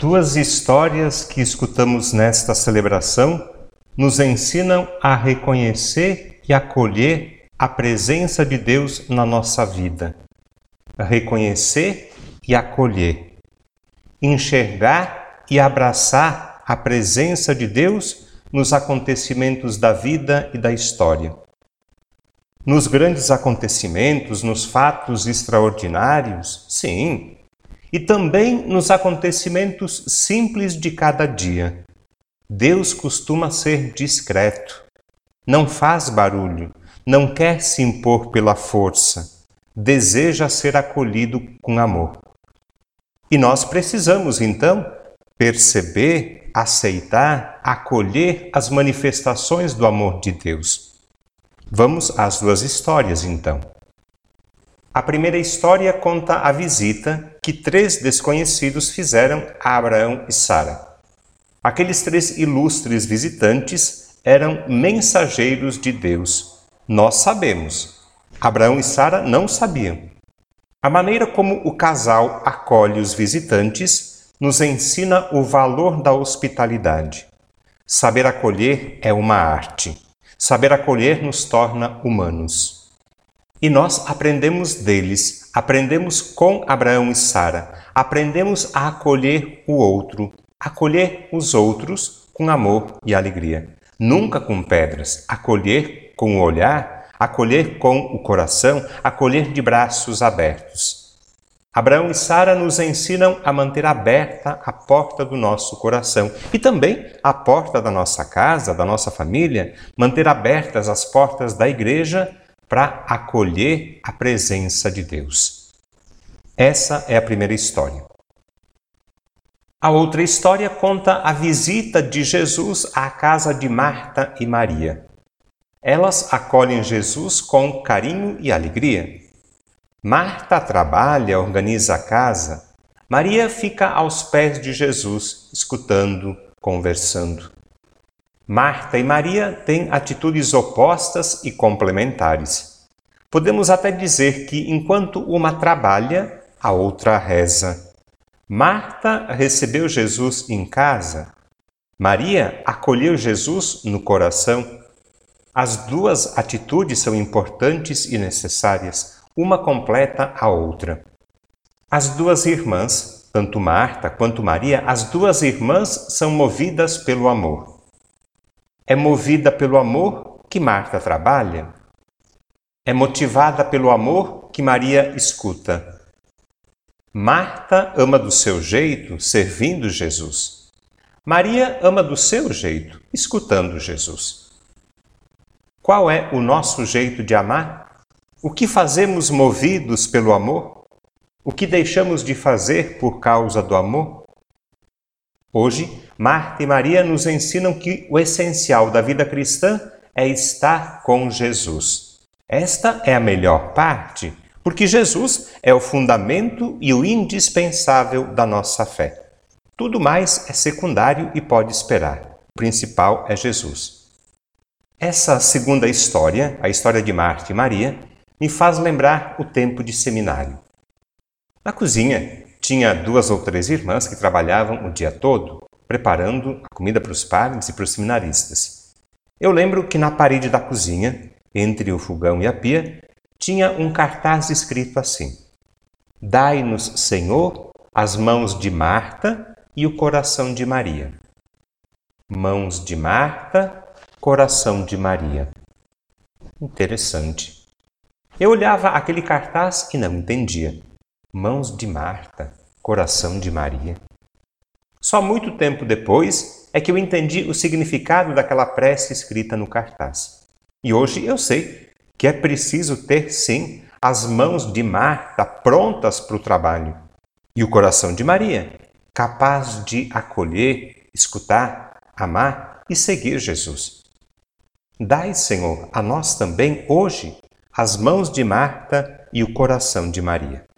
Duas histórias que escutamos nesta celebração nos ensinam a reconhecer e acolher a presença de Deus na nossa vida. reconhecer e acolher. Enxergar e abraçar a presença de Deus nos acontecimentos da vida e da história. Nos grandes acontecimentos, nos fatos extraordinários, sim, e também nos acontecimentos simples de cada dia. Deus costuma ser discreto, não faz barulho, não quer se impor pela força, deseja ser acolhido com amor. E nós precisamos, então, perceber, aceitar, acolher as manifestações do amor de Deus. Vamos às duas histórias, então. A primeira história conta a visita que três desconhecidos fizeram a Abraão e Sara. Aqueles três ilustres visitantes eram mensageiros de Deus. Nós sabemos. Abraão e Sara não sabiam. A maneira como o casal acolhe os visitantes nos ensina o valor da hospitalidade. Saber acolher é uma arte. Saber acolher nos torna humanos. E nós aprendemos deles, aprendemos com Abraão e Sara, aprendemos a acolher o outro, acolher os outros com amor e alegria. Nunca com pedras, acolher com o olhar, acolher com o coração, acolher de braços abertos. Abraão e Sara nos ensinam a manter aberta a porta do nosso coração e também a porta da nossa casa, da nossa família, manter abertas as portas da igreja para acolher a presença de Deus. Essa é a primeira história. A outra história conta a visita de Jesus à casa de Marta e Maria. Elas acolhem Jesus com carinho e alegria. Marta trabalha, organiza a casa. Maria fica aos pés de Jesus, escutando, conversando. Marta e Maria têm atitudes opostas e complementares. Podemos até dizer que enquanto uma trabalha, a outra reza. Marta recebeu Jesus em casa. Maria acolheu Jesus no coração. As duas atitudes são importantes e necessárias, uma completa a outra. As duas irmãs, tanto Marta quanto Maria, as duas irmãs são movidas pelo amor. É movida pelo amor que Marta trabalha? É motivada pelo amor que Maria escuta? Marta ama do seu jeito, servindo Jesus. Maria ama do seu jeito, escutando Jesus. Qual é o nosso jeito de amar? O que fazemos movidos pelo amor? O que deixamos de fazer por causa do amor? Hoje, Marta e Maria nos ensinam que o essencial da vida cristã é estar com Jesus. Esta é a melhor parte, porque Jesus é o fundamento e o indispensável da nossa fé. Tudo mais é secundário e pode esperar. O principal é Jesus. Essa segunda história, a história de Marta e Maria, me faz lembrar o tempo de seminário. Na cozinha, tinha duas ou três irmãs que trabalhavam o dia todo preparando a comida para os padres e para os seminaristas. Eu lembro que na parede da cozinha, entre o fogão e a pia, tinha um cartaz escrito assim: Dai-nos, Senhor, as mãos de Marta e o coração de Maria. Mãos de Marta, coração de Maria. Interessante. Eu olhava aquele cartaz e não entendia. Mãos de Marta, coração de Maria. Só muito tempo depois é que eu entendi o significado daquela prece escrita no cartaz. E hoje eu sei que é preciso ter, sim, as mãos de Marta prontas para o trabalho e o coração de Maria, capaz de acolher, escutar, amar e seguir Jesus. Dai, Senhor, a nós também hoje as mãos de Marta e o coração de Maria.